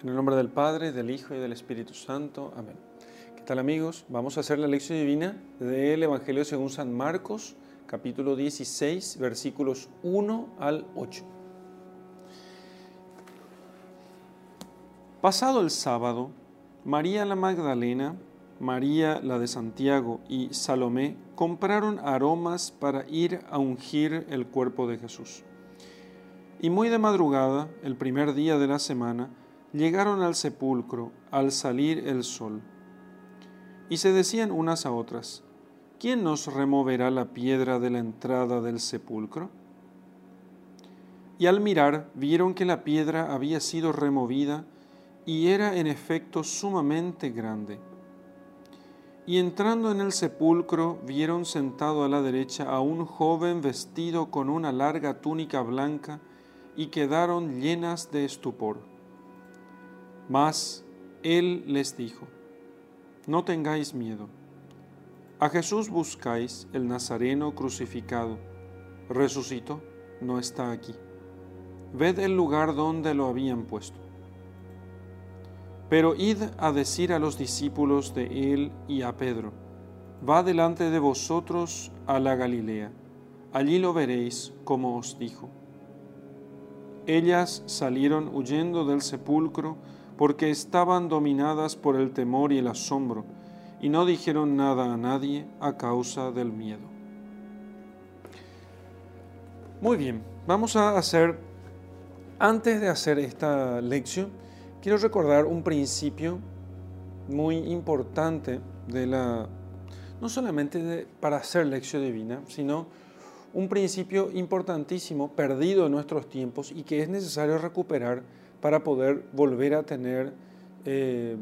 En el nombre del Padre, del Hijo y del Espíritu Santo. Amén. ¿Qué tal amigos? Vamos a hacer la lección divina del Evangelio según San Marcos, capítulo 16, versículos 1 al 8. Pasado el sábado, María la Magdalena, María la de Santiago y Salomé compraron aromas para ir a ungir el cuerpo de Jesús. Y muy de madrugada, el primer día de la semana, llegaron al sepulcro al salir el sol. Y se decían unas a otras, ¿quién nos removerá la piedra de la entrada del sepulcro? Y al mirar vieron que la piedra había sido removida y era en efecto sumamente grande. Y entrando en el sepulcro vieron sentado a la derecha a un joven vestido con una larga túnica blanca y quedaron llenas de estupor. Mas él les dijo, no tengáis miedo. A Jesús buscáis, el Nazareno crucificado. Resucitó, no está aquí. Ved el lugar donde lo habían puesto. Pero id a decir a los discípulos de él y a Pedro, va delante de vosotros a la Galilea, allí lo veréis como os dijo. Ellas salieron huyendo del sepulcro, porque estaban dominadas por el temor y el asombro, y no dijeron nada a nadie a causa del miedo. Muy bien, vamos a hacer, antes de hacer esta lección, quiero recordar un principio muy importante de la, no solamente para hacer lección divina, sino un principio importantísimo, perdido en nuestros tiempos y que es necesario recuperar para poder volver a tener, eh,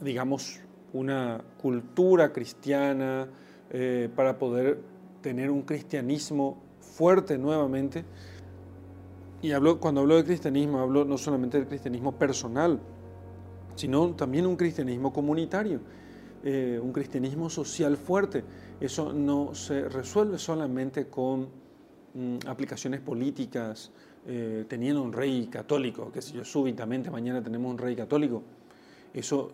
digamos, una cultura cristiana, eh, para poder tener un cristianismo fuerte nuevamente. Y hablo, cuando hablo de cristianismo, hablo no solamente del cristianismo personal, sino también un cristianismo comunitario, eh, un cristianismo social fuerte. Eso no se resuelve solamente con mm, aplicaciones políticas, eh, teniendo un rey católico, que si yo súbitamente mañana tenemos un rey católico, eso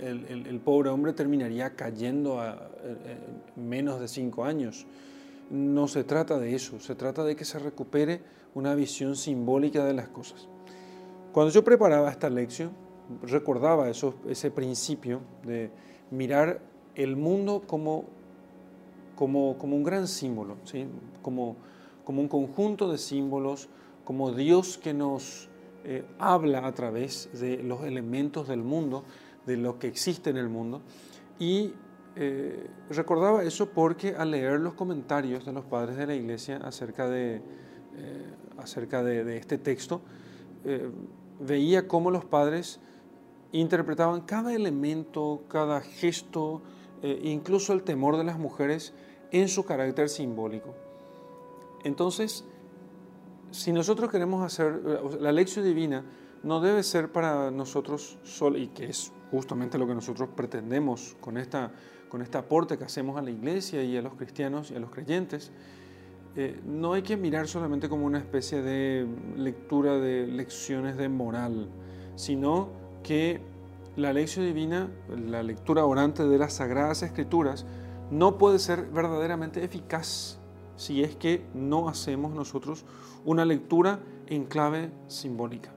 el, pobre hombre terminaría cayendo a, menos de cinco años. No se trata de eso, se trata de que se recupere una visión simbólica de las cosas. Cuando yo preparaba esta lección, recordaba eso, ese principio de mirar el mundo como, como, como un gran símbolo, ¿sí? como como un conjunto de símbolos, como Dios que nos eh, habla a través de los elementos del mundo, de lo que existe en el mundo. Y eh, recordaba eso porque al leer los comentarios de los padres de la iglesia acerca de, eh, acerca de, este texto, veía cómo los padres interpretaban cada elemento, cada gesto, incluso el temor de las mujeres en su carácter simbólico. Entonces, si nosotros queremos hacer, la lección divina no debe ser para nosotros solo, y que es justamente lo que nosotros pretendemos con, esta, con este aporte que hacemos a la iglesia y a los cristianos y a los creyentes, eh, no hay que mirar solamente como una especie de lectura de lecciones de moral, sino que la lección divina, la lectura orante de las sagradas escrituras, no puede ser verdaderamente eficaz si es que no hacemos nosotros una lectura en clave simbólica,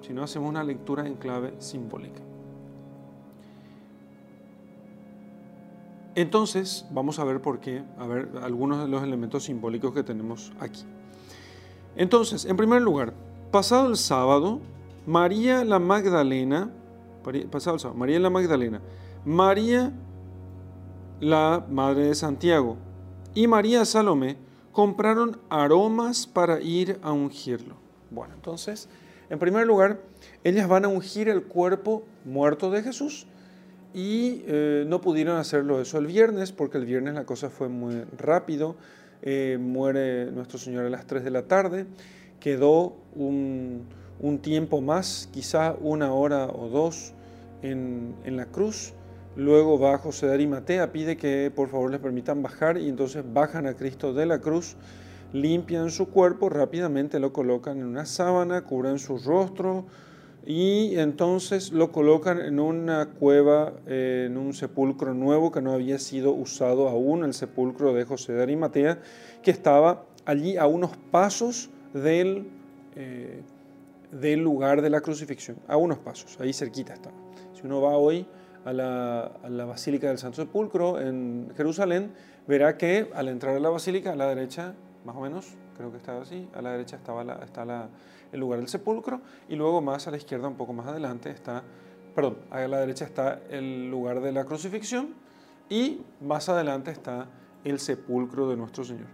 si no hacemos una lectura en clave simbólica. Entonces, vamos a ver por qué, a ver algunos de los elementos simbólicos que tenemos aquí. Entonces, en primer lugar, pasado el sábado, María la Magdalena, pasado el sábado, María la Magdalena, María la Madre de Santiago, y María Salomé compraron aromas para ir a ungirlo. Bueno, entonces, en primer lugar, ellas van a ungir el cuerpo muerto de Jesús y eh, no pudieron hacerlo eso el viernes porque el viernes la cosa fue muy rápido. Eh, muere nuestro Señor a las 3 de la tarde, quedó un, tiempo más, quizá una hora o dos en, en la cruz Luego va José de Arimatea, pide que por favor les permitan bajar y entonces bajan a Cristo de la cruz, limpian su cuerpo, rápidamente lo colocan en una sábana, cubren su rostro, y entonces lo colocan en una cueva, en un sepulcro nuevo que no había sido usado aún, el sepulcro de José de Arimatea, que estaba allí a unos pasos del, eh, del lugar de la crucifixión, a unos pasos, ahí cerquita estaba. Si uno va hoy a la, a la Basílica del Santo Sepulcro en Jerusalén, verá que al entrar a la basílica, a la derecha, más o menos, creo que estaba así, a la derecha estaba la, está la, el lugar del sepulcro y luego más a la izquierda, un poco más adelante, está, perdón, a la derecha está el lugar de la crucifixión y más adelante está el sepulcro de nuestro Señor.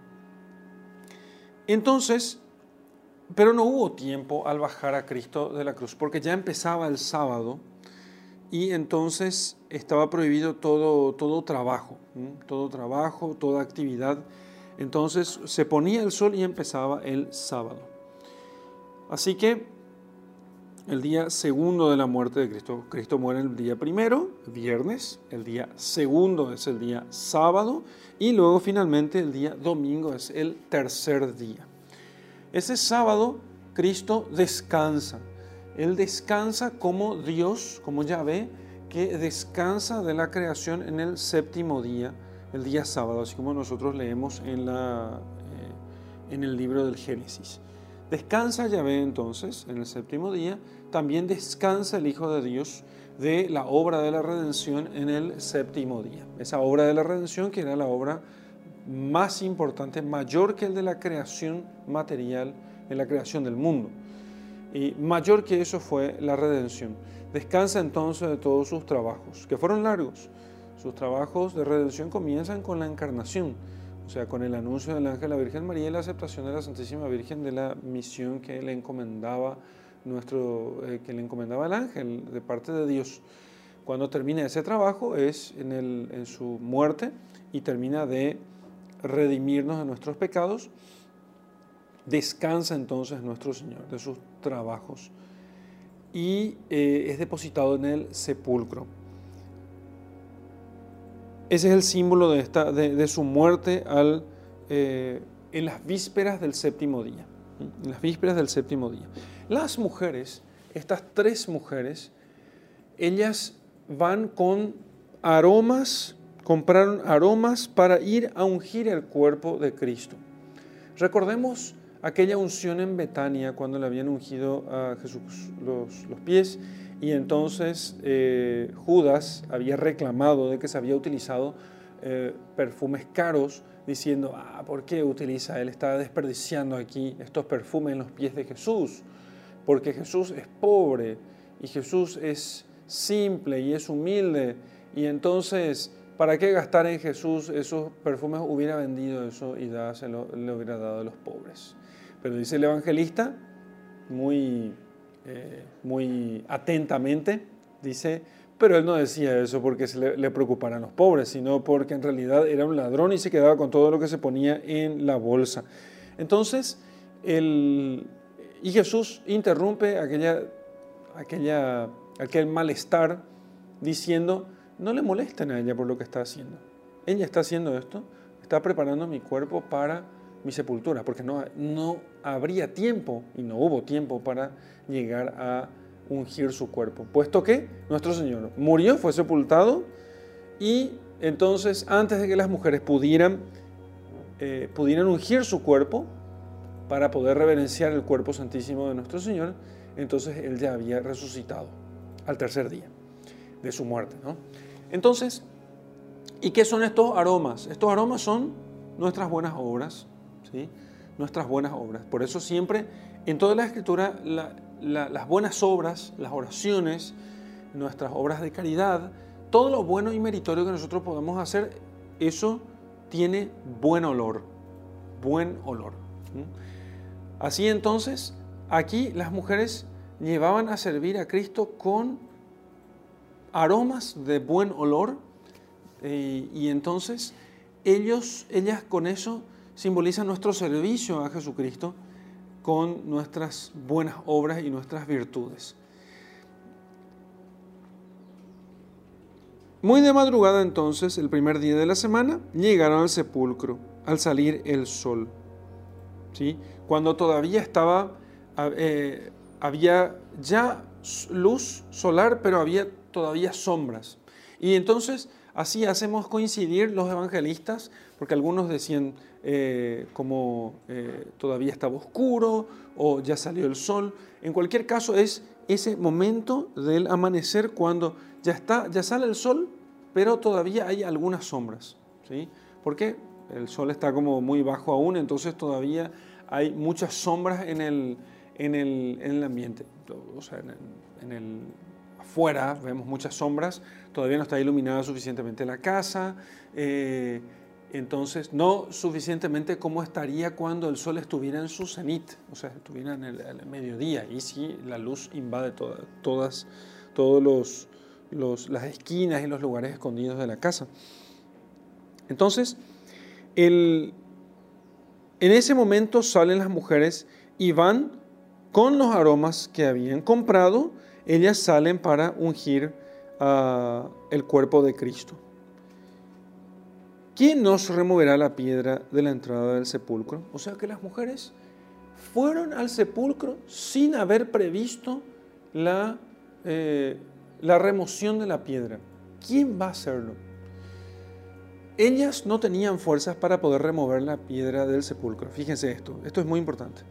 Entonces, pero no hubo tiempo al bajar a Cristo de la cruz, porque ya empezaba el sábado y entonces estaba prohibido todo, todo trabajo, todo trabajo, toda actividad. Entonces se ponía el sol y empezaba el sábado. Así que el día segundo de la muerte de Cristo, Cristo muere el día primero, viernes, el día segundo es el día sábado y luego finalmente el día domingo es el tercer día. Ese sábado Cristo descansa. Él descansa como Dios, como Yahvé, que descansa de la creación en el séptimo día, el día sábado, así como nosotros leemos eh, en el libro del Génesis. Descansa Yahvé entonces en el séptimo día, también descansa el Hijo de Dios de la obra de la redención en el séptimo día. Esa obra de la redención que era la obra más importante, mayor que el de la creación material, en la creación del mundo. Y mayor que eso fue la redención. Descansa entonces de todos sus trabajos, que fueron largos. Sus trabajos de redención comienzan con la encarnación o sea, con el anuncio del ángel a la Virgen María y la aceptación de la Santísima Virgen de la misión que le encomendaba nuestro, eh, que le encomendaba el ángel de parte de Dios. Cuando termina ese trabajo es en, su muerte y termina de redimirnos de nuestros pecados. Descansa entonces nuestro Señor de sus trabajos y eh, es depositado en el sepulcro. Ese es el símbolo de, esta, de, su muerte al, eh, en las vísperas del séptimo día. En las vísperas del séptimo día. Las mujeres, estas tres mujeres, ellas van con aromas, compraron aromas para ir a ungir el cuerpo de Cristo. Recordemos aquella unción en Betania cuando le habían ungido a Jesús los, pies y entonces eh, Judas había reclamado de que se había utilizado eh, perfumes caros, diciendo, ah, ¿por qué utiliza? Él está desperdiciando aquí estos perfumes en los pies de Jesús, porque Jesús es pobre y Jesús es simple y es humilde, y entonces, ¿para qué gastar en Jesús esos perfumes? Hubiera vendido eso y dáselo, le hubiera dado a los pobres. Pero dice el evangelista, muy eh, muy atentamente, dice, pero él no decía eso porque se le, preocuparan los pobres, sino porque en realidad era un ladrón y se quedaba con todo lo que se ponía en la bolsa. Entonces, el, y Jesús interrumpe aquella, aquella, aquel malestar diciendo, no le molesten a ella por lo que está haciendo. Ella está haciendo esto, está preparando mi cuerpo para mi sepultura, porque no, no habría tiempo y no hubo tiempo para llegar a ungir su cuerpo, puesto que nuestro Señor murió, fue sepultado y entonces antes de que las mujeres pudieran, eh, pudieran ungir su cuerpo para poder reverenciar el cuerpo santísimo de nuestro Señor, entonces Él ya había resucitado al tercer día de su muerte. ¿no? Entonces, ¿y qué son estos aromas? Estos aromas son nuestras buenas obras, nuestras buenas obras. Por eso siempre en toda la escritura las buenas obras, las oraciones, nuestras obras de caridad, todo lo bueno y meritorio que nosotros podemos hacer, eso tiene buen olor, buen olor. Así entonces, aquí las mujeres llevaban a servir a Cristo con aromas de buen olor eh, y entonces ellos, ellas con eso simboliza nuestro servicio a Jesucristo con nuestras buenas obras y nuestras virtudes. Muy de madrugada entonces, el primer día de la semana, llegaron al sepulcro al salir el sol. ¿sí? Cuando todavía estaba, eh, había ya luz solar, pero había todavía sombras. Y entonces así hacemos coincidir los evangelistas, porque algunos decían eh, como eh, todavía estaba oscuro o ya salió el sol. En cualquier caso es ese momento del amanecer cuando ya, está, ya sale el sol, pero todavía hay algunas sombras. ¿sí? Porque el sol está como muy bajo aún, entonces todavía hay muchas sombras en el, en el, en el ambiente. O sea, en el, afuera vemos muchas sombras, todavía no está iluminada suficientemente la casa, eh, entonces no suficientemente como estaría cuando el sol estuviera en su cenit, o sea, estuviera en el, mediodía, y si la luz invade todas, todos los, los, las esquinas y los lugares escondidos de la casa. Entonces, el, en ese momento salen las mujeres y van con los aromas que habían comprado, ellas salen para ungir uh, el cuerpo de Cristo. ¿Quién nos removerá la piedra de la entrada del sepulcro? O sea que las mujeres fueron al sepulcro sin haber previsto la, eh, la remoción de la piedra. ¿Quién va a hacerlo? Ellas no tenían fuerzas para poder remover la piedra del sepulcro. Fíjense esto, esto es muy importante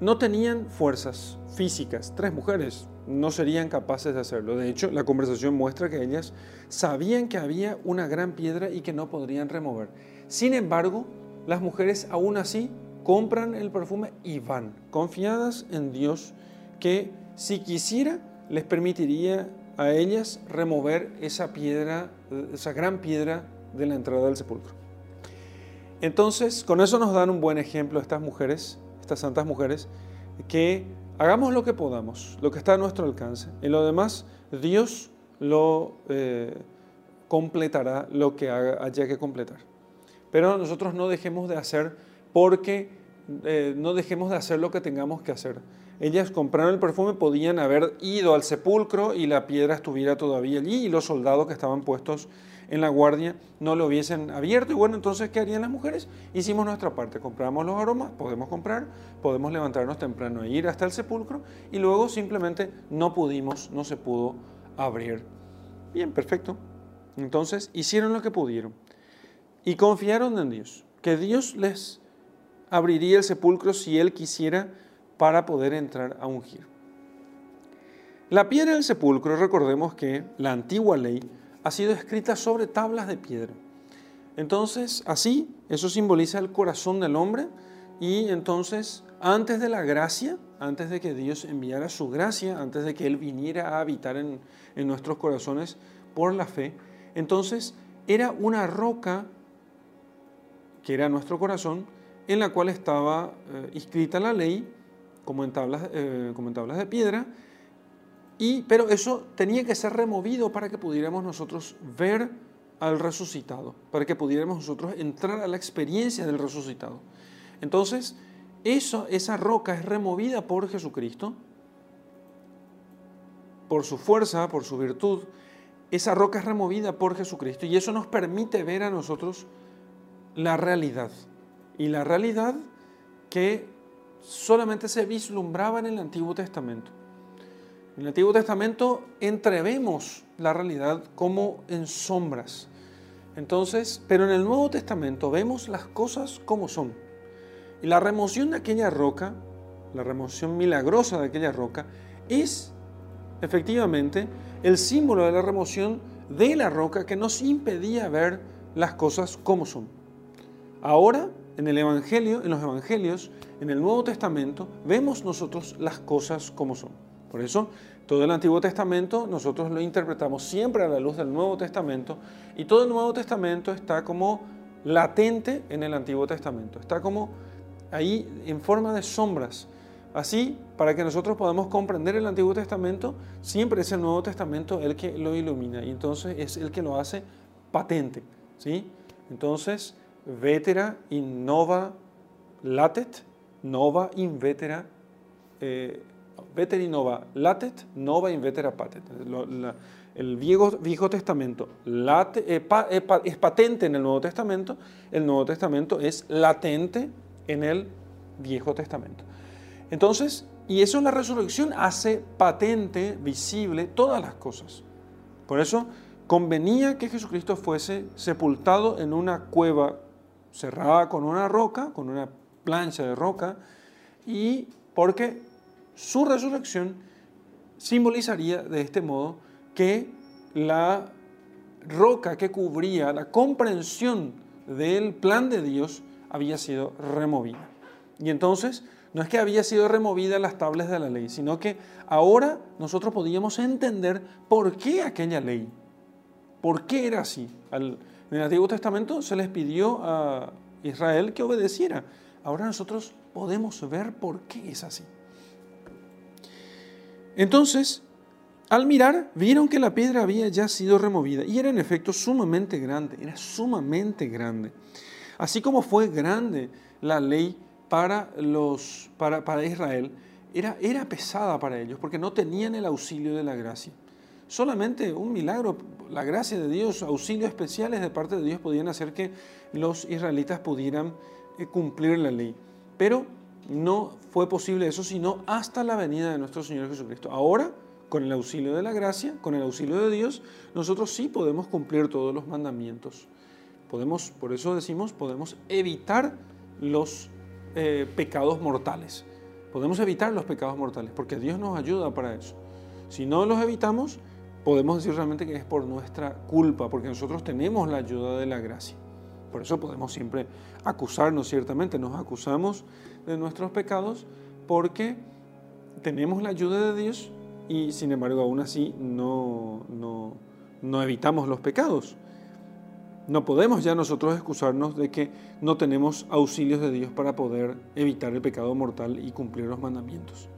no tenían fuerzas físicas. Tres mujeres no serían capaces de hacerlo. De hecho, la conversación muestra que ellas sabían que había una gran piedra y que no podrían remover. Sin embargo, las mujeres aún así compran el perfume y van, confiadas en Dios que si quisiera les permitiría a ellas remover esa piedra, esa gran piedra de la entrada del sepulcro. Entonces, con eso nos dan un buen ejemplo estas mujeres santas mujeres, que hagamos lo que podamos, lo que está a nuestro alcance. En lo demás, Dios lo eh, completará lo que haya que completar. Pero nosotros no dejemos de hacer porque eh, no dejemos de hacer lo que tengamos que hacer. Ellas compraron el perfume, podían haber ido al sepulcro y la piedra estuviera todavía allí y los soldados que estaban puestos en la guardia no lo hubiesen abierto. Y bueno, entonces, ¿qué harían las mujeres? Hicimos nuestra parte, compramos los aromas, podemos comprar, podemos levantarnos temprano e ir hasta el sepulcro y luego simplemente no pudimos, no se pudo abrir. Bien, perfecto. Entonces, hicieron lo que pudieron y confiaron en Dios, que Dios les abriría el sepulcro si Él quisiera para poder entrar a ungir. La piedra del sepulcro, recordemos que la antigua ley ha sido escrita sobre tablas de piedra. Entonces, así, eso simboliza el corazón del hombre y entonces, antes de la gracia, antes de que Dios enviara su gracia, antes de que Él viniera a habitar en, nuestros corazones por la fe, entonces era una roca que era nuestro corazón, en la cual estaba eh, inscrita la ley, como en tablas, eh, como en tablas de piedra, pero eso tenía que ser removido para que pudiéramos nosotros ver al resucitado, para que pudiéramos nosotros entrar a la experiencia del resucitado. Entonces, esa roca es removida por Jesucristo, por su fuerza, por su virtud. Esa roca es removida por Jesucristo y eso nos permite ver a nosotros la realidad. Y la realidad que solamente se vislumbraba en el Antiguo Testamento. En el Antiguo Testamento entrevemos la realidad como en sombras. Entonces, pero en el Nuevo Testamento vemos las cosas como son. Y la remoción de aquella roca, la remoción milagrosa de aquella roca, es efectivamente el símbolo de la remoción de la roca que nos impedía ver las cosas como son. Ahora, en el Evangelio, en los Evangelios, en el Nuevo Testamento, vemos nosotros las cosas como son. Por eso, todo el Antiguo Testamento nosotros lo interpretamos siempre a la luz del Nuevo Testamento y todo el Nuevo Testamento está como latente en el Antiguo Testamento, está como ahí en forma de sombras. Así, para que nosotros podamos comprender el Antiguo Testamento, siempre es el Nuevo Testamento el que lo ilumina y entonces es el que lo hace patente. ¿sí? Entonces, vetera in nova latet, nova in vetera eh, veteri nova latet, nova in vetera patet. el viejo, viejo Testamento eh, eh, es patente en el Nuevo Testamento, el Nuevo Testamento es latente en el Viejo Testamento. Entonces, Y eso en la resurrección hace patente, visible, todas las cosas. Por eso convenía que Jesucristo fuese sepultado en una cueva cerrada con una roca, con una plancha de roca, y porque su resurrección simbolizaría de este modo que la roca que cubría la comprensión del plan de Dios había sido removida. Y entonces no es que había sido removida las tablas de la ley, sino que ahora nosotros podíamos entender por qué aquella ley, por qué era así. en el Antiguo Testamento se les pidió a Israel que obedeciera. Ahora nosotros podemos ver por qué es así. Entonces, al mirar, vieron que la piedra había ya sido removida y era en efecto sumamente grande, era sumamente grande. Así como fue grande la ley para, los, para, para Israel era, era pesada para ellos porque no tenían el auxilio de la gracia. Solamente un milagro, la gracia de Dios, auxilios especiales de parte de Dios podían hacer que los israelitas pudieran eh, cumplir la ley. Pero no fue posible eso sino hasta la venida de nuestro Señor Jesucristo. Ahora, con el auxilio de la gracia, con el auxilio de Dios, nosotros sí podemos cumplir todos los mandamientos. Podemos, por eso decimos, podemos evitar los eh, pecados mortales. Podemos evitar los pecados mortales porque Dios nos ayuda para eso. Si no los evitamos, podemos decir realmente que es por nuestra culpa, porque nosotros tenemos la ayuda de la gracia. Por eso podemos siempre acusarnos, ciertamente, nos acusamos de nuestros pecados porque tenemos la ayuda de Dios y sin embargo aún así no, no, no evitamos los pecados. No podemos ya nosotros excusarnos de que no tenemos auxilios de Dios para poder evitar el pecado mortal y cumplir los mandamientos.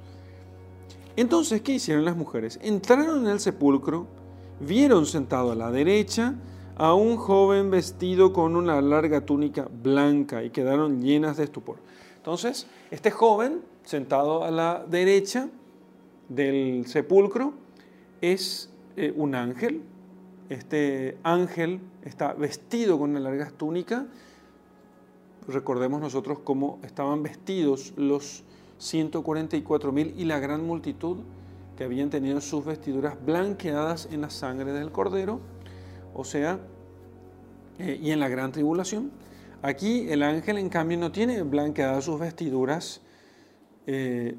Entonces, ¿qué hicieron las mujeres? Entraron en el sepulcro, vieron sentado a la derecha a un joven vestido con una larga túnica blanca y quedaron llenas de estupor. Entonces, este joven sentado a la derecha del sepulcro es eh, un ángel, este ángel está vestido con una larga túnica. Recordemos nosotros cómo estaban vestidos los 144 mil y la gran multitud que habían tenido sus vestiduras blanqueadas en la sangre del cordero, o sea, eh, y en la gran tribulación. Aquí el ángel, en cambio, no tiene blanqueadas sus vestiduras. Eh,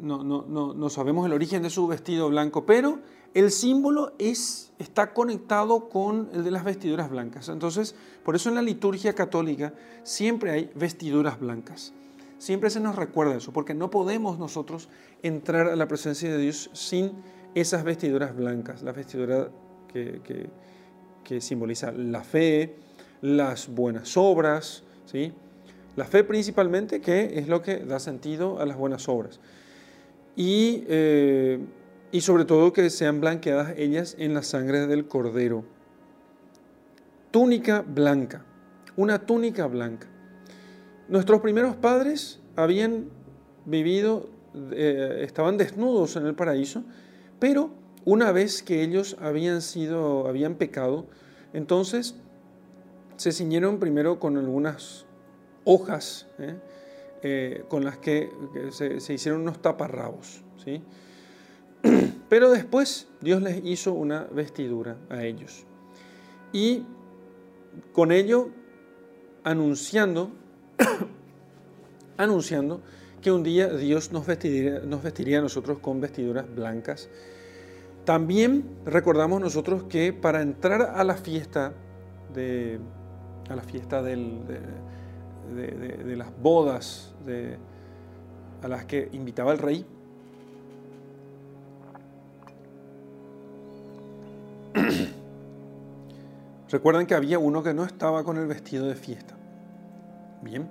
no, no, no, no sabemos el origen de su vestido blanco, pero el símbolo es, está conectado con el de las vestiduras blancas. Entonces, por eso en la liturgia católica siempre hay vestiduras blancas. Siempre se nos recuerda eso, porque no podemos nosotros entrar a la presencia de Dios sin esas vestiduras blancas, la vestidura que, que, simboliza la fe, las buenas obras, ¿sí? la fe principalmente, que es lo que da sentido a las buenas obras. Y eh, y sobre todo que sean blanqueadas ellas en la sangre del cordero. Túnica blanca, una túnica blanca. Nuestros primeros padres habían vivido, eh, estaban desnudos en el paraíso, pero una vez que ellos habían sido, habían pecado, entonces se ciñeron primero con algunas hojas ¿eh? Eh, con las que, se, hicieron unos taparrabos, ¿sí? Pero después Dios les hizo una vestidura a ellos. Y con ello anunciando, anunciando que un día Dios nos vestiría, nos vestiría a nosotros con vestiduras blancas. También recordamos nosotros que para entrar a la fiesta de, a la fiesta de, de, las bodas a las que invitaba el rey, Recuerden que había uno que no estaba con el vestido de fiesta. Bien,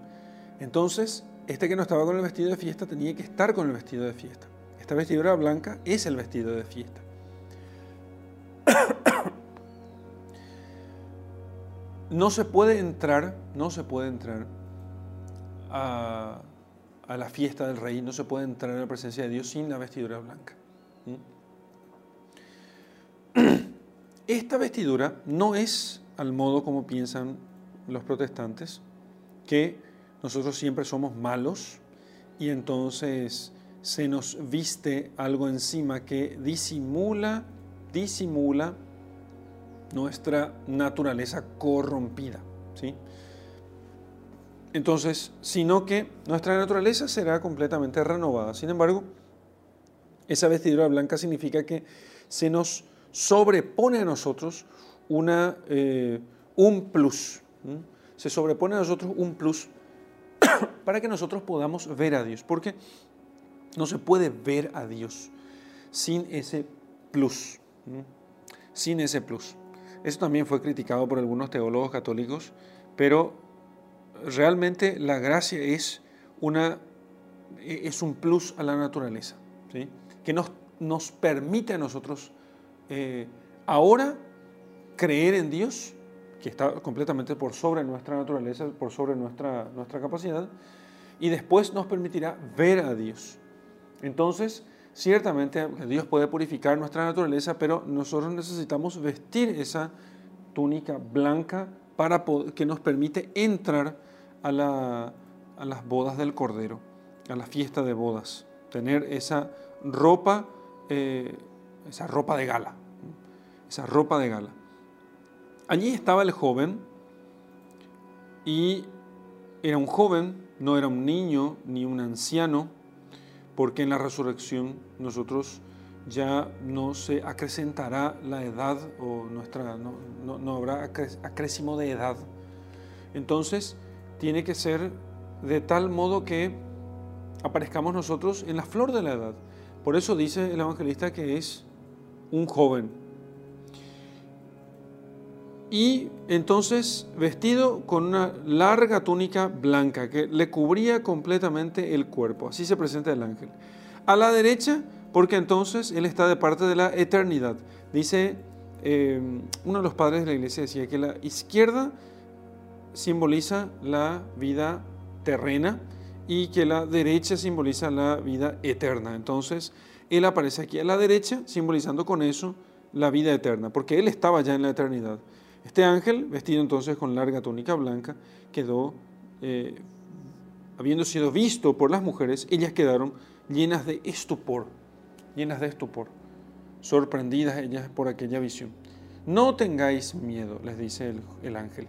entonces este que no estaba con el vestido de fiesta tenía que estar con el vestido de fiesta. Esta vestidura blanca es el vestido de fiesta. No se puede entrar, no se puede entrar a, a la fiesta del rey, no se puede entrar en la presencia de Dios sin la vestidura blanca. Esta vestidura no es al modo como piensan los protestantes, que nosotros siempre somos malos y entonces se nos viste algo encima que disimula, disimula nuestra naturaleza corrompida. ¿sí? Entonces, sino que nuestra naturaleza será completamente renovada. Sin embargo, esa vestidura blanca significa que se nos sobrepone a nosotros una, eh, un plus. Se sobrepone a nosotros un plus para que nosotros podamos ver a Dios. Porque no se puede ver a Dios sin ese plus. Sin ese plus. Eso también fue criticado por algunos teólogos católicos, pero realmente la gracia es, una, es un plus a la naturaleza, que nos, nos permite a nosotros eh, ahora creer en Dios, que está completamente por sobre nuestra naturaleza, por sobre nuestra, nuestra capacidad, y después nos permitirá ver a Dios. Entonces, ciertamente Dios puede purificar nuestra naturaleza, pero nosotros necesitamos vestir esa túnica blanca para que nos permite entrar a, las bodas del Cordero, a la fiesta de bodas, tener esa ropa, eh, esa ropa de gala, esa ropa de gala. Allí estaba el joven y era un joven, no era un niño ni un anciano, porque en la resurrección nosotros ya no se acrecentará la edad o nuestra, no, no, habrá acrecimo de edad. Entonces tiene que ser de tal modo que aparezcamos nosotros en la flor de la edad. Por eso dice el evangelista que es un joven. Y entonces vestido con una larga túnica blanca que le cubría completamente el cuerpo. Así se presenta el ángel. A la derecha, porque entonces él está de parte de la eternidad. Dice, eh, uno de los padres de la iglesia decía que la izquierda simboliza la vida terrena y que la derecha simboliza la vida eterna. Entonces, él aparece aquí a la derecha, simbolizando con eso la vida eterna, porque él estaba ya en la eternidad. Este ángel, vestido entonces con larga túnica blanca, quedó, eh, habiendo sido visto por las mujeres, ellas quedaron llenas de estupor, llenas de estupor, sorprendidas ellas por aquella visión. No tengáis miedo, les dice el, el ángel.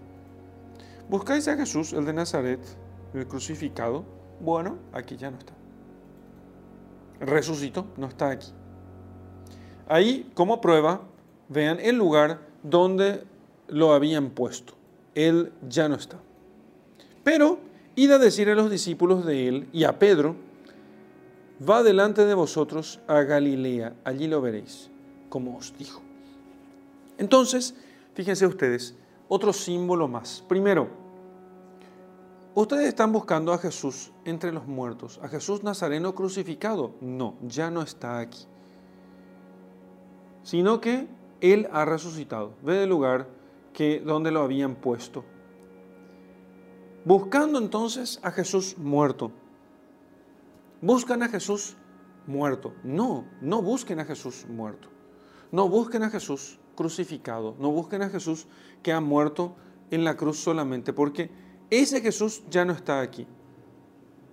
¿Buscáis a Jesús, el de Nazaret, el crucificado? Bueno, aquí ya no está. Resucitó, no está aquí. Ahí, como prueba, vean el lugar donde lo habían puesto. Él ya no está. Pero id a decir a los discípulos de él y a Pedro, va delante de vosotros a Galilea, allí lo veréis, como os dijo. Entonces, fíjense ustedes, otro símbolo más. Primero, ustedes están buscando a Jesús entre los muertos, a Jesús Nazareno crucificado. No, ya no está aquí. Sino que Él ha resucitado. Ve el lugar que donde lo habían puesto. Buscando entonces a Jesús muerto. Buscan a Jesús muerto. No, no busquen a Jesús muerto. No busquen a Jesús crucificado. No busquen a Jesús que ha muerto en la cruz solamente, porque ese Jesús ya no está aquí,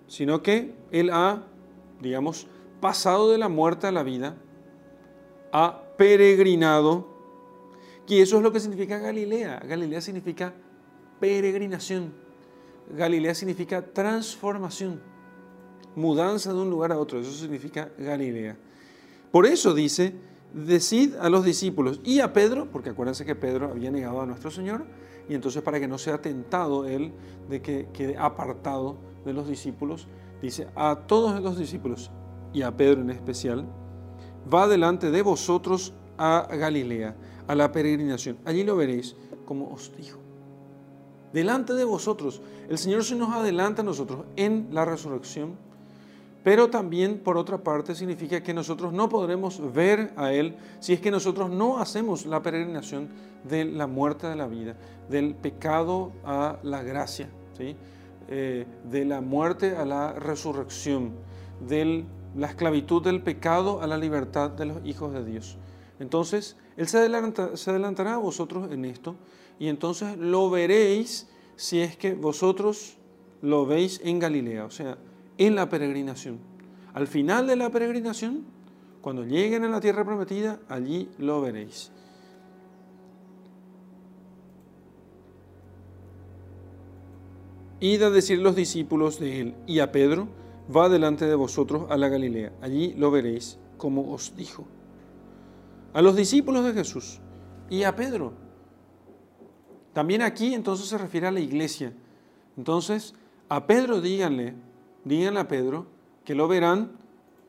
sino que Él ha, digamos, pasado de la muerte a la vida, ha peregrinado y eso es lo que significa Galilea. Galilea significa peregrinación. Galilea significa transformación, mudanza de un lugar a otro. Eso significa Galilea. Por eso dice, decid a los discípulos y a Pedro, porque acuérdense que Pedro había negado a nuestro Señor, y entonces para que no sea tentado él de que quede apartado de los discípulos, dice a todos los discípulos y a Pedro en especial, va delante de vosotros a Galilea a la peregrinación. Allí lo veréis como os dijo. Delante de vosotros. El Señor se nos adelanta a nosotros en la resurrección, pero también por otra parte significa que nosotros no podremos ver a Él si es que nosotros no hacemos la peregrinación de la muerte de la vida, del pecado a la gracia. Eh, de la muerte a la resurrección, de la esclavitud del pecado a la libertad de los hijos de Dios. Entonces, Él se, adelantará a vosotros en esto y entonces lo veréis si es que vosotros lo veis en Galilea, o sea, en la peregrinación. Al final de la peregrinación, cuando lleguen a la tierra prometida, allí lo veréis. Id a decir los discípulos de él y a Pedro, va delante de vosotros a la Galilea, allí lo veréis, como os dijo. A los discípulos de Jesús y a Pedro. También aquí entonces se refiere a la iglesia. Entonces, a Pedro díganle, díganle a Pedro que lo verán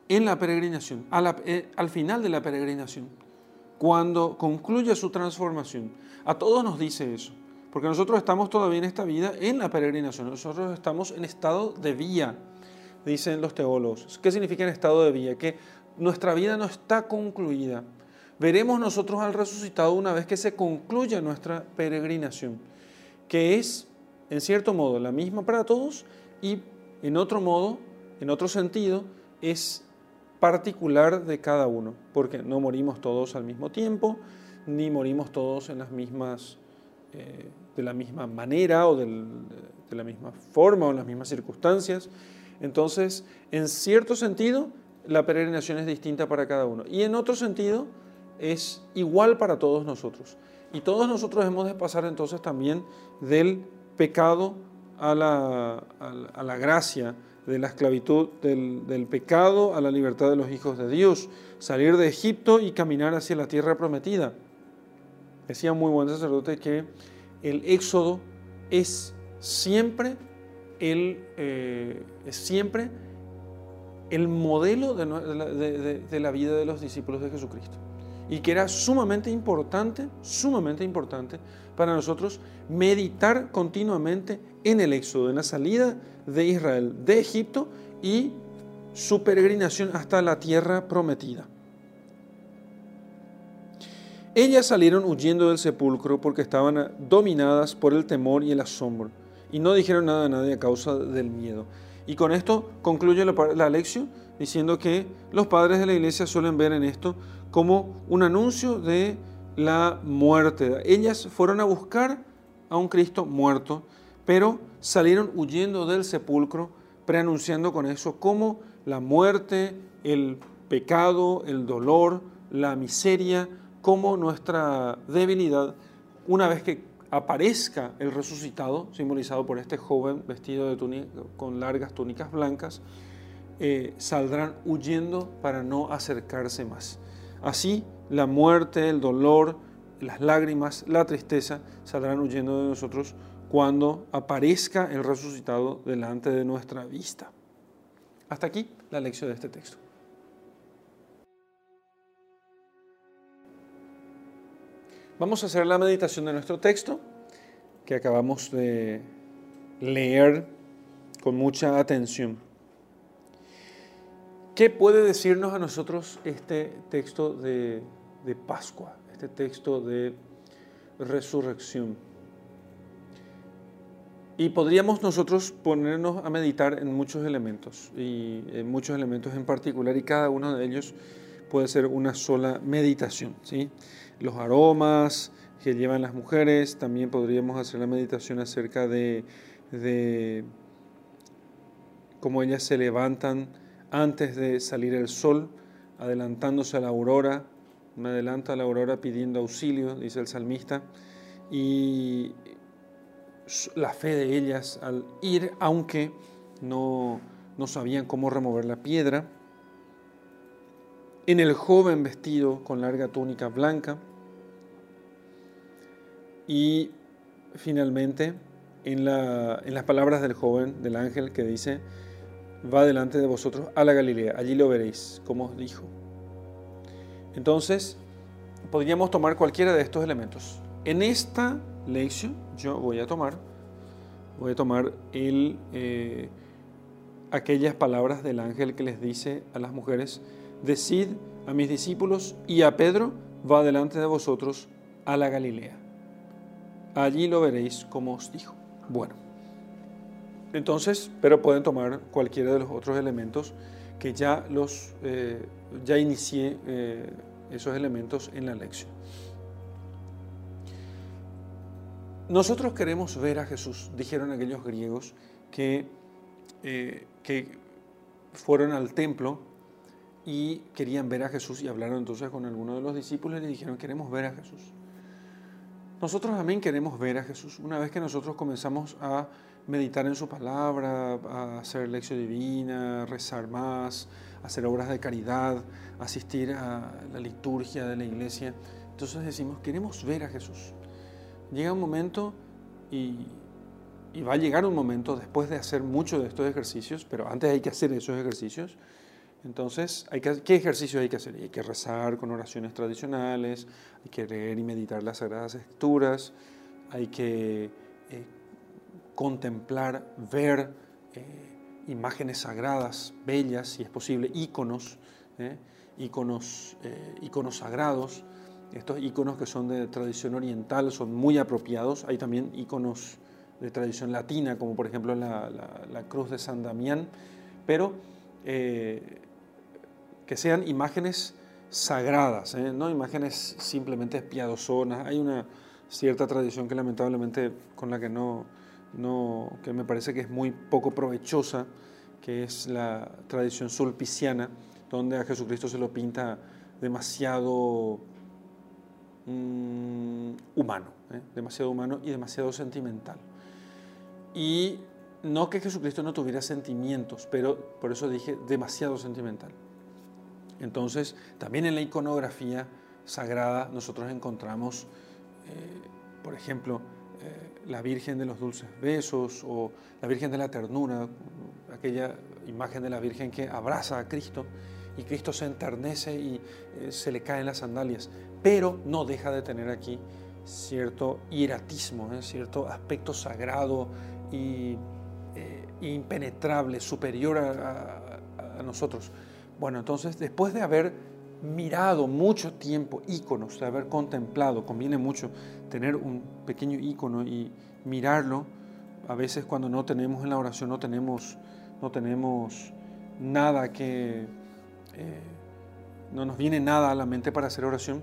en la peregrinación, eh, al final de la peregrinación, cuando concluya su transformación. A todos nos dice eso. Porque nosotros estamos todavía en esta vida en la peregrinación, nosotros estamos en estado de vía, dicen los teólogos. ¿Qué significa en estado de vía? Que nuestra vida no está concluida. Veremos nosotros al resucitado una vez que se concluya nuestra peregrinación, que es, en cierto modo, la misma para todos y en otro modo, en otro sentido, es particular de cada uno, porque no morimos todos al mismo tiempo, ni morimos todos en las mismas eh, de la misma manera o de la misma forma o en las mismas circunstancias. Entonces, en cierto sentido, la peregrinación es distinta para cada uno. Y en otro sentido, es igual para todos nosotros. Y todos nosotros hemos de pasar entonces también del pecado a la, a la gracia, de la esclavitud del, pecado a la libertad de los hijos de Dios, salir de Egipto y caminar hacia la tierra prometida. Decía muy buen sacerdote que el éxodo es siempre el, eh, siempre el modelo de, de la vida de los discípulos de Jesucristo. Y que era sumamente importante, sumamente importante para nosotros meditar continuamente en el éxodo, en la salida de Israel de Egipto y su peregrinación hasta la tierra prometida. Ellas salieron huyendo del sepulcro porque estaban dominadas por el temor y el asombro, y no dijeron nada a nadie a causa del miedo. Y con esto concluye la, lección diciendo que los padres de la iglesia suelen ver en esto como un anuncio de la muerte. Ellas fueron a buscar a un Cristo muerto, pero salieron huyendo del sepulcro, preanunciando con eso como la muerte, el pecado, el dolor, la miseria, como nuestra debilidad, una vez que aparezca el resucitado, simbolizado por este joven vestido de túnica, con largas túnicas blancas, eh, saldrán huyendo para no acercarse más. Así, la muerte, el dolor, las lágrimas, la tristeza saldrán huyendo de nosotros cuando aparezca el resucitado delante de nuestra vista. Hasta aquí la lección de este texto. Vamos a hacer la meditación de nuestro texto que acabamos de leer con mucha atención. ¿Qué puede decirnos a nosotros este texto de, Pascua, este texto de resurrección? Y podríamos nosotros ponernos a meditar en muchos elementos, y en muchos elementos en particular, y cada uno de ellos puede ser una sola meditación. ¿sí? los aromas que llevan las mujeres. También podríamos hacer la meditación acerca de, cómo ellas se levantan antes de salir el sol, adelantándose a la aurora. Me adelanto a la aurora pidiendo auxilio, dice el salmista. Y la fe de ellas al ir, aunque no, no sabían cómo remover la piedra. En el joven vestido con larga túnica blanca y finalmente, en, las palabras del joven, del ángel, que dice, va delante de vosotros a la Galilea, allí lo veréis, como os dijo. Entonces, podríamos tomar cualquiera de estos elementos. En esta lección yo voy a tomar, voy a tomar el, eh, aquellas palabras del ángel que les dice a las mujeres, decid a mis discípulos y a Pedro, va delante de vosotros a la Galilea allí lo veréis como os dijo. Bueno, entonces, pero pueden tomar cualquiera de los otros elementos que ya los, eh, ya inicié eh, esos elementos en la lección. Nosotros queremos ver a Jesús, dijeron aquellos griegos, que, eh, que fueron al templo y querían ver a Jesús y hablaron entonces con algunos de los discípulos y le dijeron, queremos ver a Jesús. Nosotros también queremos ver a Jesús. Una vez que nosotros comenzamos a meditar en su palabra, hacer lección divina, rezar más, hacer obras de caridad, asistir a la liturgia de la iglesia, entonces decimos, queremos ver a Jesús. Llega un momento y, y va a llegar un momento después de hacer muchos de estos ejercicios, pero antes hay que hacer esos ejercicios, entonces, hay que, ¿qué ejercicios hay que hacer? Hay que rezar con oraciones tradicionales, hay que leer y meditar las Sagradas Escrituras, hay que eh, contemplar, ver eh, imágenes sagradas, bellas, si es posible, íconos, eh, íconos, sagrados. Estos íconos que son de tradición oriental son muy apropiados. Hay también íconos de tradición latina, como por ejemplo la, cruz de San Damián, pero que sean imágenes sagradas, ¿eh? no imágenes simplemente piadosonas. Hay una cierta tradición que lamentablemente con la que no, no, que me parece que es muy poco provechosa, que es la tradición sulpiciana, donde a Jesucristo se lo pinta demasiado mm, humano, ¿eh? demasiado humano y demasiado sentimental. Y no que Jesucristo no tuviera sentimientos, pero por eso dije demasiado sentimental. Entonces, también en la iconografía sagrada nosotros encontramos, eh, por ejemplo, eh, la Virgen de los Dulces Besos o la Virgen de la Ternura, aquella imagen de la Virgen que abraza a Cristo y Cristo se enternece y eh, se le caen las sandalias, pero no deja de tener aquí cierto hieratismo, cierto aspecto sagrado y impenetrable, superior a nosotros. Bueno, entonces después de haber mirado mucho tiempo íconos, de haber contemplado, conviene mucho tener un pequeño ícono y mirarlo. A veces cuando no tenemos en la oración, no tenemos, no tenemos nada que, eh, no nos viene nada a la mente para hacer oración,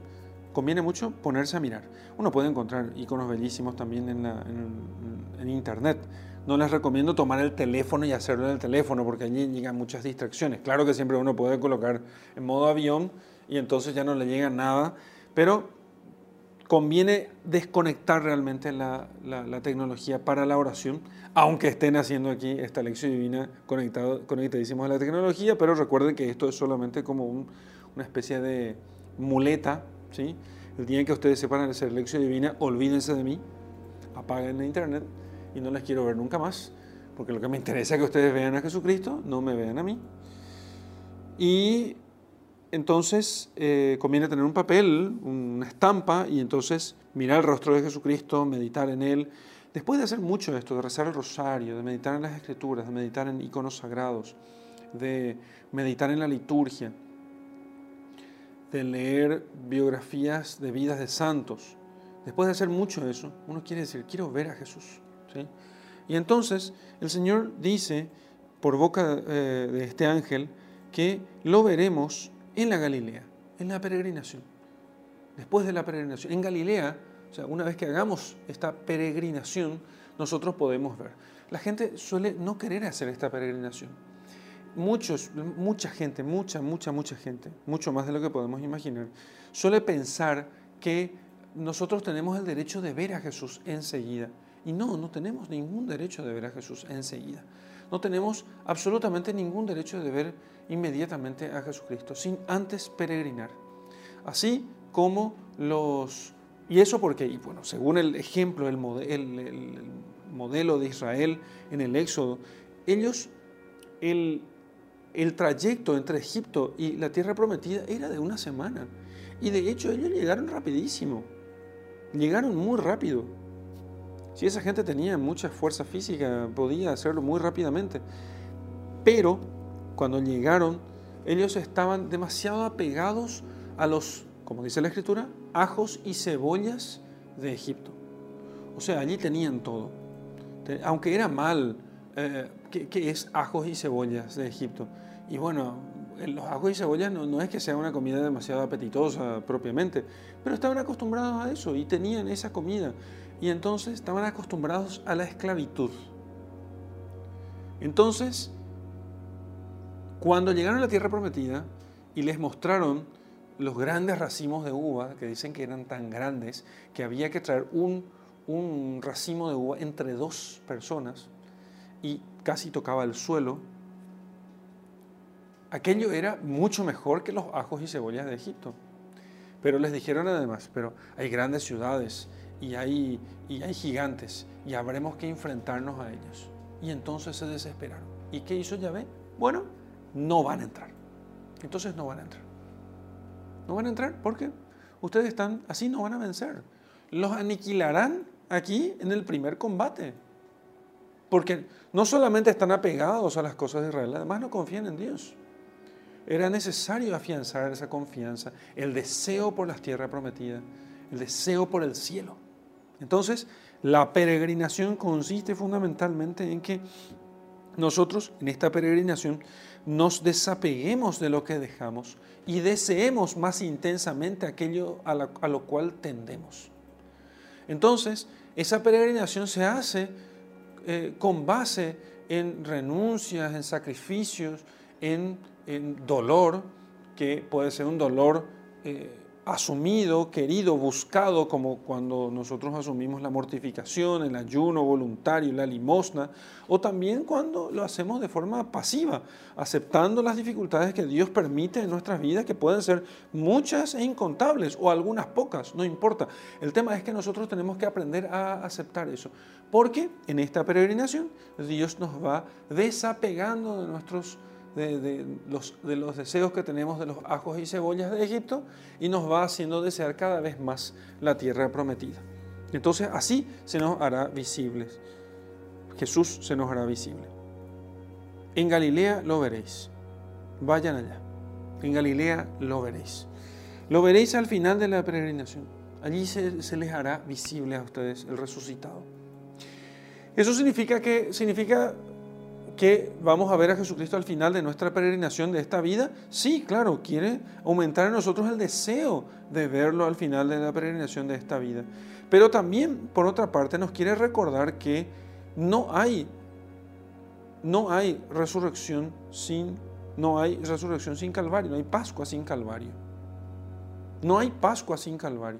conviene mucho ponerse a mirar. Uno puede encontrar iconos bellísimos también en, en internet. No les recomiendo tomar el teléfono y hacerlo en el teléfono porque allí llegan muchas distracciones. Claro que siempre uno puede colocar en modo avión y entonces ya no le llega nada, pero conviene desconectar realmente la, tecnología para la oración, aunque estén haciendo aquí esta lección divina conectado, conectadísimos a la tecnología, pero recuerden que esto es solamente como una especie de muleta, ¿sí? El día que ustedes sepan hacer lección divina, olvídense de mí, apaguen la internet y no les quiero ver nunca más, porque lo que me interesa es que ustedes vean a Jesucristo, no me vean a mí. Y entonces eh, conviene tener un papel, una estampa, y entonces mirar el rostro de Jesucristo, meditar en él. Después de hacer mucho de esto, de rezar el rosario, de meditar en las escrituras, de meditar en iconos sagrados, de meditar en la liturgia, de leer biografías de vidas de santos, después de hacer mucho eso, uno quiere decir, quiero ver a Jesús. Y entonces el Señor dice por boca eh, de este ángel que lo veremos en la Galilea, en la peregrinación, después de la peregrinación. En Galilea, o sea, una vez que hagamos esta peregrinación, nosotros podemos ver. La gente suele no querer hacer esta peregrinación. Muchos, mucha gente, mucha, mucha, mucha gente, mucho más de lo que podemos imaginar, suele pensar que nosotros tenemos el derecho de ver a Jesús enseguida. Y no, no tenemos ningún derecho de ver a Jesús enseguida. No tenemos absolutamente ningún derecho de ver inmediatamente a Jesucristo sin antes peregrinar. Así como los... ¿Y eso porque bueno, según el ejemplo, el, el, modelo de Israel en el Éxodo, ellos, el, el trayecto entre Egipto y la tierra prometida era de una semana. Y de hecho ellos llegaron rapidísimo. Llegaron muy rápido. Si esa gente tenía mucha fuerza física, podía hacerlo muy rápidamente. Pero cuando llegaron, ellos estaban demasiado apegados a los, como dice la escritura, ajos y cebollas de Egipto. O sea, allí tenían todo. Aunque era mal, eh, ¿qué, es ajos y cebollas de Egipto? Y bueno, los ajos y cebollas no, no, es que sea una comida demasiado apetitosa propiamente, pero estaban acostumbrados a eso y tenían esa comida y entonces estaban acostumbrados a la esclavitud. Entonces, Cuando llegaron a la tierra prometida y les mostraron los grandes racimos de uva, que dicen que eran tan grandes, que había que traer un, un racimo de uva entre dos personas y casi tocaba el suelo, aquello era mucho mejor que los ajos y cebollas de Egipto. Pero les dijeron además, pero hay grandes ciudades y hay, y hay gigantes y habremos que enfrentarnos a ellos. Y entonces se desesperaron. ¿Y qué hizo Yahvé? Bueno, no van a entrar. Entonces no van a entrar. No van a entrar porque ustedes están así, no van a vencer. Los aniquilarán aquí en el primer combate. Porque no solamente están apegados a las cosas de Israel, además no confían en Dios. Era necesario afianzar esa confianza, el deseo por las tierras prometidas, el deseo por el cielo. Entonces, la peregrinación consiste fundamentalmente en que nosotros en esta peregrinación nos desapeguemos de lo que dejamos y deseemos más intensamente aquello a, lo cual tendemos. Entonces, esa peregrinación se hace eh, con base en renuncias, en sacrificios, en, dolor, que puede ser un dolor eh, asumido, querido, buscado, como cuando nosotros asumimos la mortificación, el ayuno voluntario, la limosna, o también cuando lo hacemos de forma pasiva, aceptando las dificultades que Dios permite en nuestras vidas, que pueden ser muchas e incontables, o algunas pocas, no importa. El tema es que nosotros tenemos que aprender a aceptar eso, porque en esta peregrinación Dios nos va desapegando de nuestros de, los, de los deseos que tenemos de los ajos y cebollas de Egipto y nos va haciendo desear cada vez más la tierra prometida. Entonces así se nos hará visible. Jesús se nos hará visible. En Galilea lo veréis. Vayan allá. En Galilea lo veréis. Lo veréis al final de la peregrinación. Allí se, se les hará visible a ustedes el resucitado. Eso significa que significa que vamos a ver a Jesucristo al final de nuestra peregrinación de esta vida? Sí, claro, quiere aumentar en nosotros el deseo de verlo al final de la peregrinación de esta vida. Pero también, por otra parte, nos quiere recordar que no hay, no hay resurrección sin, no hay resurrección sin Calvario, no hay Pascua sin Calvario. No hay Pascua sin Calvario.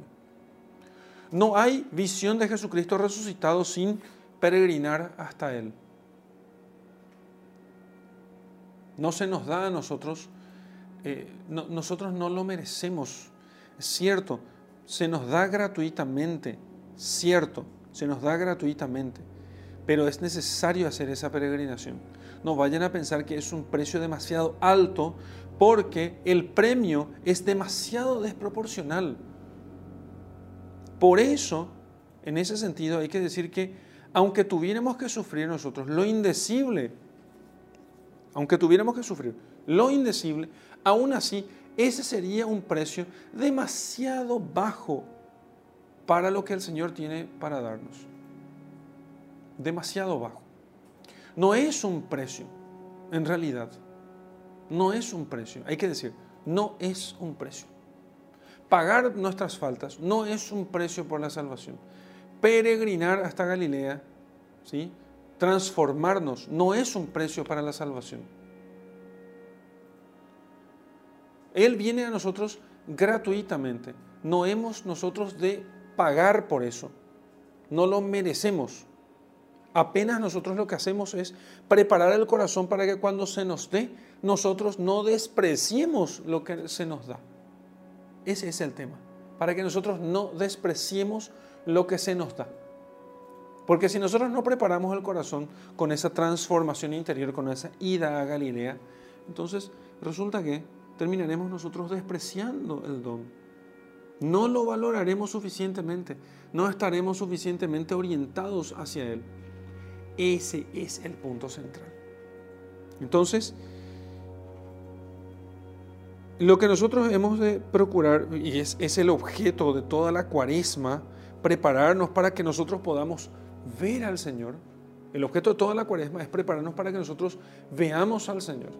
No hay visión de Jesucristo resucitado sin peregrinar hasta Él. No se nos da a nosotros, eh, nosotros no lo merecemos, es cierto, se nos da gratuitamente, cierto, se nos da gratuitamente, pero es necesario hacer esa peregrinación. No vayan a pensar que es un precio demasiado alto porque el premio es demasiado desproporcional. Por eso, en ese sentido, hay que decir que aunque tuviéramos que sufrir nosotros lo indecible, aunque tuviéramos que sufrir lo indecible, aún así ese sería un precio demasiado bajo para lo que el Señor tiene para darnos. Demasiado bajo. No es un precio, en realidad. No es un precio. Hay que decir, no es un precio. Pagar nuestras faltas no es un precio por la salvación. Peregrinar hasta Galilea, ¿sí? Transformarnos no es un precio para la salvación. Él viene a nosotros gratuitamente. No hemos nosotros de pagar por eso. No lo merecemos. Apenas nosotros lo que hacemos es preparar el corazón para que cuando se nos dé, nosotros no despreciemos lo que se nos da. Ese es el tema. Para que nosotros no despreciemos lo que se nos da. Porque si nosotros no preparamos el corazón con esa transformación interior, con esa ida a Galilea, entonces resulta que terminaremos nosotros despreciando el don. No lo valoraremos suficientemente, no estaremos suficientemente orientados hacia Él. Ese es el punto central. Entonces, lo que nosotros hemos de procurar, y es, el objeto de toda la cuaresma, prepararnos para que nosotros podamos ver al Señor. El objeto de toda la cuaresma es prepararnos para que nosotros veamos al Señor.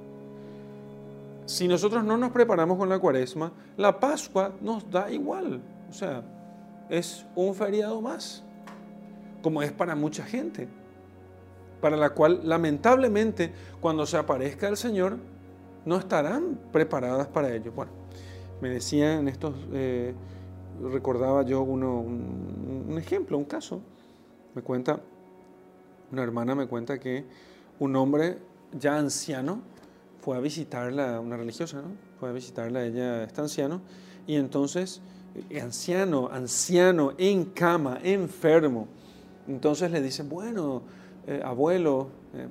Si nosotros no nos preparamos con la cuaresma, la Pascua nos da igual. O sea, es un feriado más, como es para mucha gente, para la cual lamentablemente cuando se aparezca el Señor, no estarán preparadas para ello. Bueno, me decía en estos, eh, recordaba yo uno, un, ejemplo, un caso. Me cuenta, una hermana me cuenta que un hombre ya anciano fue a visitarla, una religiosa, ¿no? Fue a visitarla, ella está anciano, y entonces, eh, anciano, anciano, en cama, enfermo. Entonces le dice, bueno, eh, abuelo,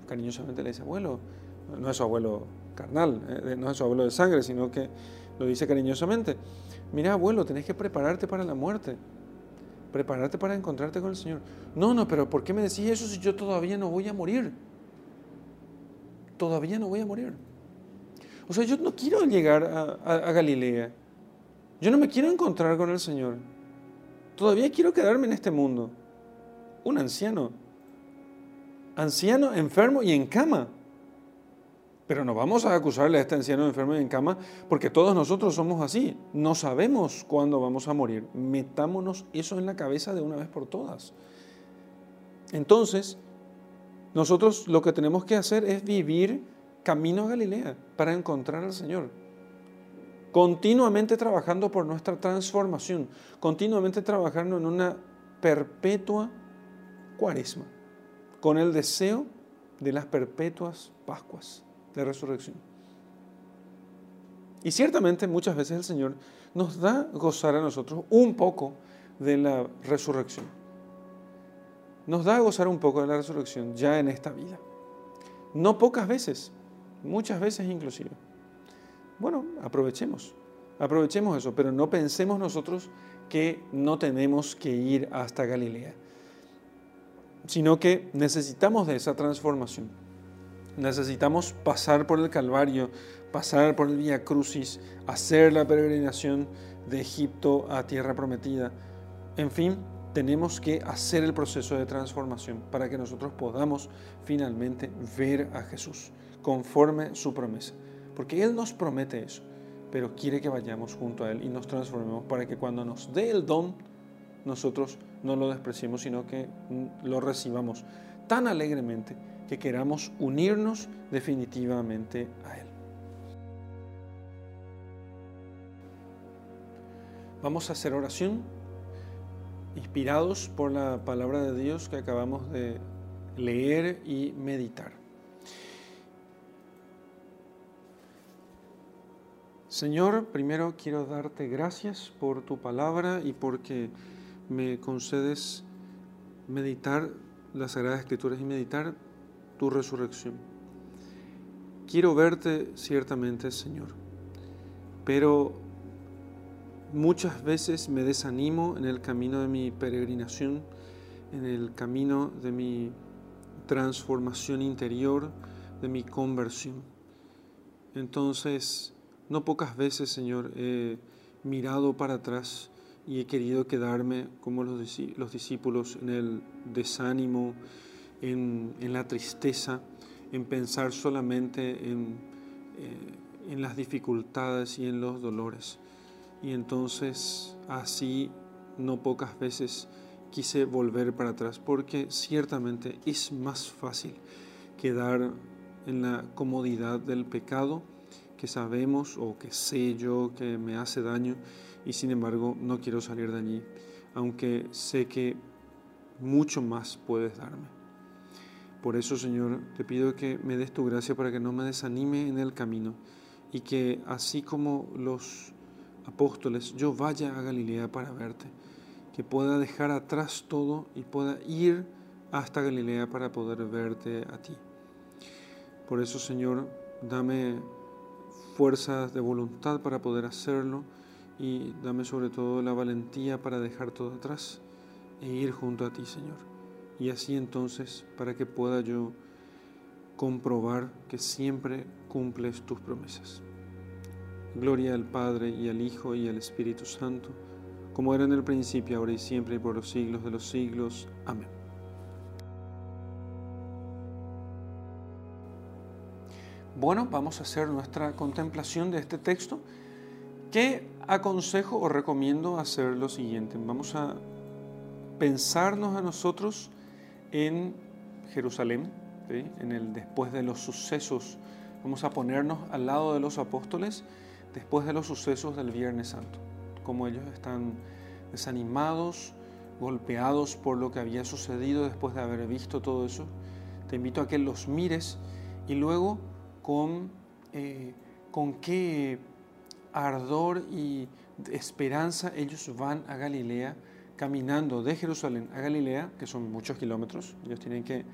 cariñosamente le dice, abuelo, no es su abuelo carnal, eh, no es su abuelo de sangre, sino que lo dice cariñosamente. Mira, abuelo, tenés que prepararte para la muerte, prepararte para encontrarte con el Señor. No, no, pero ¿por qué me decís eso si yo todavía no voy a morir? Todavía no voy a morir. O sea, yo no quiero llegar a Galilea. Yo no me quiero encontrar con el Señor. Todavía quiero quedarme en este mundo. Un anciano. Anciano, enfermo y en cama. Pero no vamos a acusarle a este anciano enfermo en cama porque todos nosotros somos así. No sabemos cuándo vamos a morir. Metámonos eso en la cabeza de una vez por todas. Entonces, nosotros lo que tenemos que hacer es vivir camino a Galilea para encontrar al Señor. Continuamente trabajando por nuestra transformación, continuamente trabajando en una perpetua cuaresma, con el deseo de las perpetuas Pascuas de resurrección. Y ciertamente muchas veces el Señor nos da gozar a nosotros un poco de la resurrección. Nos da gozar un poco de la resurrección ya en esta vida. No pocas veces, muchas veces inclusive. Bueno, aprovechemos, aprovechemos eso, pero no pensemos nosotros que no tenemos que ir hasta Galilea, sino que necesitamos de esa transformación. Necesitamos pasar por el Calvario, pasar por el Vía Crucis, hacer la peregrinación de Egipto a Tierra Prometida. En fin, tenemos que hacer el proceso de transformación para que nosotros podamos finalmente ver a Jesús conforme su promesa. Porque Él nos promete eso, pero quiere que vayamos junto a Él y nos transformemos para que cuando nos dé el don, nosotros no lo despreciemos, sino que lo recibamos tan alegremente que queramos unirnos definitivamente a Él. Vamos a hacer oración inspirados por la palabra de Dios que acabamos de leer y meditar. Señor, primero quiero darte gracias por tu palabra y porque me concedes meditar las Sagradas Escrituras y meditar tu resurrección. Quiero verte ciertamente, Señor, pero muchas veces me desanimo en el camino de mi peregrinación, en el camino de mi transformación interior, de mi conversión. Entonces, no pocas veces, Señor, he mirado para atrás y he querido quedarme como los, discípulos en el desánimo, en, la tristeza, en pensar solamente en, eh, en las dificultades y en los dolores. Y entonces así no pocas veces quise volver para atrás porque ciertamente es más fácil quedar en la comodidad del pecado que sabemos o que sé yo que me hace daño y sin embargo no quiero salir de allí, aunque sé que mucho más puedes darme. Por eso, Señor, te pido que me des tu gracia para que no me desanime en el camino y que así como los apóstoles, yo vaya a Galilea para verte, que pueda dejar atrás todo y pueda ir hasta Galilea para poder verte a ti. Por eso, Señor, dame fuerzas de voluntad para poder hacerlo y dame sobre todo la valentía para dejar todo atrás e ir junto a ti, Señor y así entonces para que pueda yo comprobar que siempre cumples tus promesas. Gloria al Padre y al Hijo y al Espíritu Santo, como era en el principio, ahora y siempre y por los siglos de los siglos. Amén. Bueno, vamos a hacer nuestra contemplación de este texto, que aconsejo o recomiendo hacer lo siguiente. Vamos a pensarnos a nosotros en Jerusalén, en el, después de los sucesos Vamos a ponernos al lado de los apóstoles después de los sucesos del Viernes Santo, como ellos están desanimados, golpeados por lo que había sucedido después de haber visto todo eso. Te invito a que los mires y luego con, eh, con qué ardor y esperanza ellos van a Galilea, caminando de Jerusalén a Galilea, que son muchos kilómetros, ellos tienen que eh,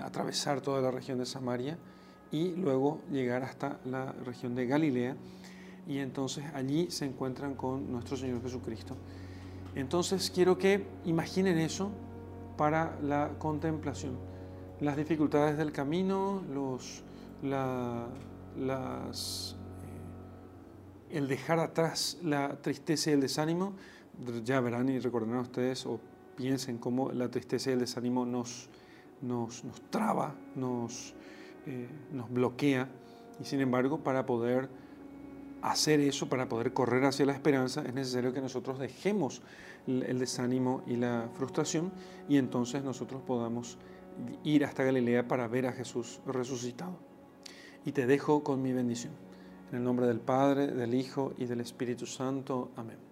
atravesar toda la región de Samaria y luego llegar hasta la región de Galilea y entonces allí se encuentran con nuestro Señor Jesucristo. Entonces quiero que imaginen eso para la contemplación. Las dificultades del camino, los, las, eh, el dejar atrás la tristeza y el desánimo, ya verán y recordarán ustedes o piensen cómo la tristeza y el desánimo nos, nos, nos traba, nos, eh, nos bloquea y sin embargo para poder hacer eso, para poder correr hacia la esperanza, es necesario que nosotros dejemos el desánimo y la frustración y entonces nosotros podamos ir hasta Galilea para ver a Jesús resucitado. Y te dejo con mi bendición. En el nombre del Padre, del Hijo y del Espíritu Santo. Amén.